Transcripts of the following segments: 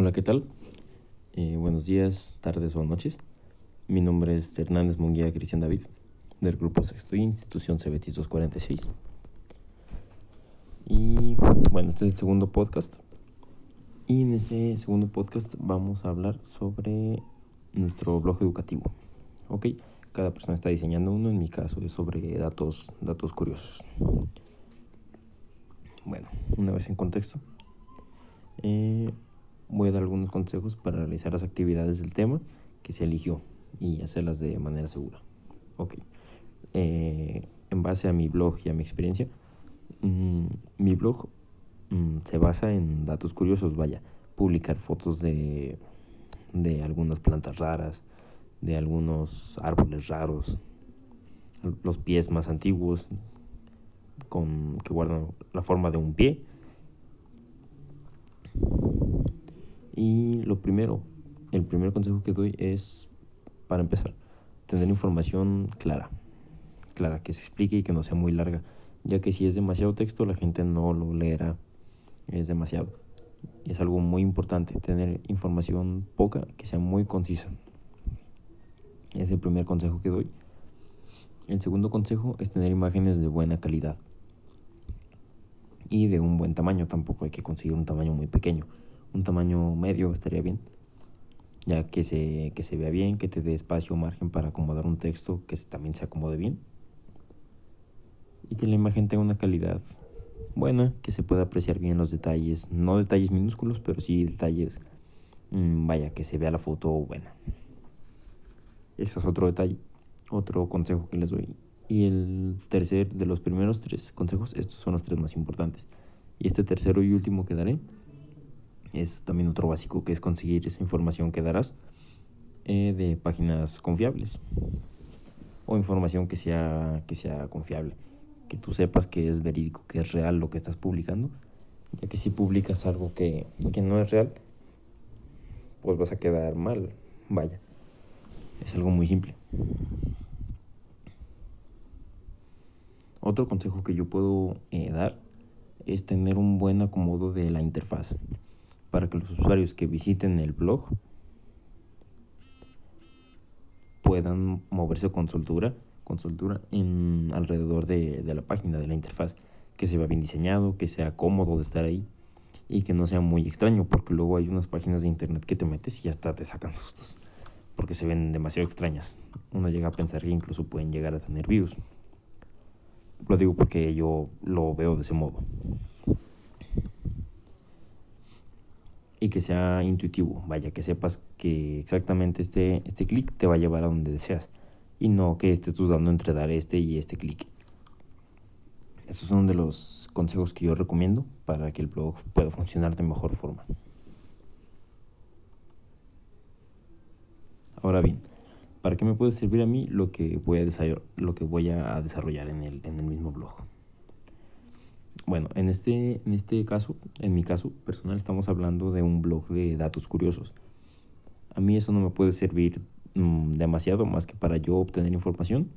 Hola, ¿qué tal? Eh, buenos días, tardes o noches. Mi nombre es Hernández Munguía Cristian David, del Grupo Sexto Institución Cebetis 246. Y bueno, este es el segundo podcast. Y en este segundo podcast vamos a hablar sobre nuestro blog educativo. Ok, cada persona está diseñando uno, en mi caso es sobre datos, datos curiosos. Bueno, una vez en contexto. Eh, voy a dar algunos consejos para realizar las actividades del tema que se eligió y hacerlas de manera segura. Ok. Eh, en base a mi blog y a mi experiencia, mmm, mi blog mmm, se basa en datos curiosos, vaya, publicar fotos de, de algunas plantas raras, de algunos árboles raros, los pies más antiguos con, que guardan la forma de un pie Y lo primero, el primer consejo que doy es, para empezar, tener información clara, clara, que se explique y que no sea muy larga, ya que si es demasiado texto la gente no lo leerá, es demasiado. Es algo muy importante tener información poca que sea muy concisa. Es el primer consejo que doy. El segundo consejo es tener imágenes de buena calidad y de un buen tamaño. Tampoco hay que conseguir un tamaño muy pequeño un tamaño medio estaría bien, ya que se, que se vea bien, que te dé espacio o margen para acomodar un texto que también se acomode bien y que la imagen tenga una calidad buena, que se pueda apreciar bien los detalles, no detalles minúsculos, pero sí detalles, mmm, vaya, que se vea la foto buena. Ese es otro detalle, otro consejo que les doy. Y el tercer, de los primeros tres consejos, estos son los tres más importantes. Y este tercero y último que daré es también otro básico que es conseguir esa información que darás eh, de páginas confiables o información que sea, que sea confiable, que tú sepas que es verídico, que es real lo que estás publicando, ya que si publicas algo que, que no es real, pues vas a quedar mal, vaya, es algo muy simple. Otro consejo que yo puedo eh, dar es tener un buen acomodo de la interfaz para que los usuarios que visiten el blog puedan moverse con soltura, con soltura en alrededor de, de la página, de la interfaz, que se vea bien diseñado, que sea cómodo de estar ahí y que no sea muy extraño, porque luego hay unas páginas de internet que te metes y hasta te sacan sustos, porque se ven demasiado extrañas. Uno llega a pensar que incluso pueden llegar a tener virus. Lo digo porque yo lo veo de ese modo. Y que sea intuitivo, vaya, que sepas que exactamente este, este clic te va a llevar a donde deseas y no que estés dudando entre dar este y este clic. Estos son de los consejos que yo recomiendo para que el blog pueda funcionar de mejor forma. Ahora bien, ¿para qué me puede servir a mí lo que voy a lo que voy a desarrollar en el, en el mismo blog? Bueno, en este, en este caso, en mi caso personal, estamos hablando de un blog de datos curiosos. A mí eso no me puede servir mmm, demasiado más que para yo obtener información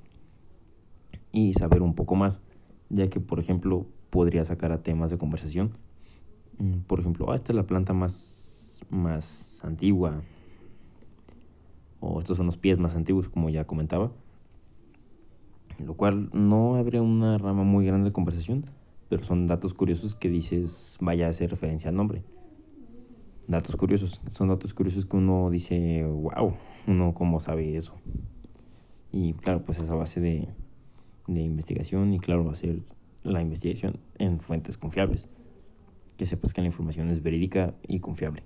y saber un poco más, ya que, por ejemplo, podría sacar a temas de conversación. Mm, por ejemplo, ah, esta es la planta más, más antigua, o estos son los pies más antiguos, como ya comentaba, lo cual no habría una rama muy grande de conversación pero son datos curiosos que dices, vaya a hacer referencia al nombre. Datos curiosos, son datos curiosos que uno dice, wow, uno cómo sabe eso. Y claro, pues esa base de, de investigación y claro, ser la investigación en fuentes confiables. Que sepas que la información es verídica y confiable.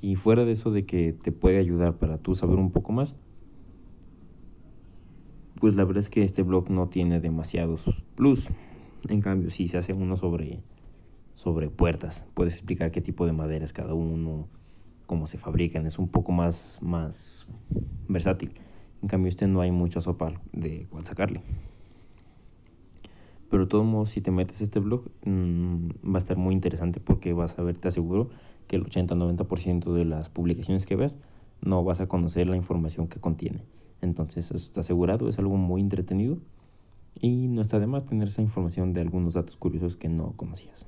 Y fuera de eso de que te puede ayudar para tú saber un poco más, pues la verdad es que este blog no tiene demasiados plus. En cambio, si se hace uno sobre, sobre puertas, puedes explicar qué tipo de madera es cada uno, cómo se fabrican, es un poco más, más versátil. En cambio, este no hay mucha sopa de cuál sacarle. Pero de todos modos, si te metes este blog, mmm, va a estar muy interesante porque vas a ver, te aseguro, que el 80-90% de las publicaciones que ves no vas a conocer la información que contiene. Entonces, eso está asegurado, es algo muy entretenido y no está de más tener esa información de algunos datos curiosos que no conocías.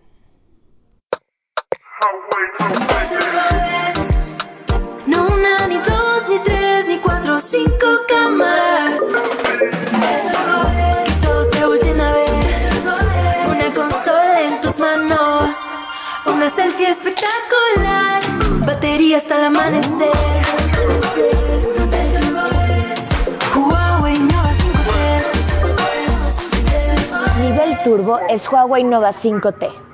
No una, ni dos, ni tres, ni cuatro, cinco cámaras. Es Huawei Nova 5T.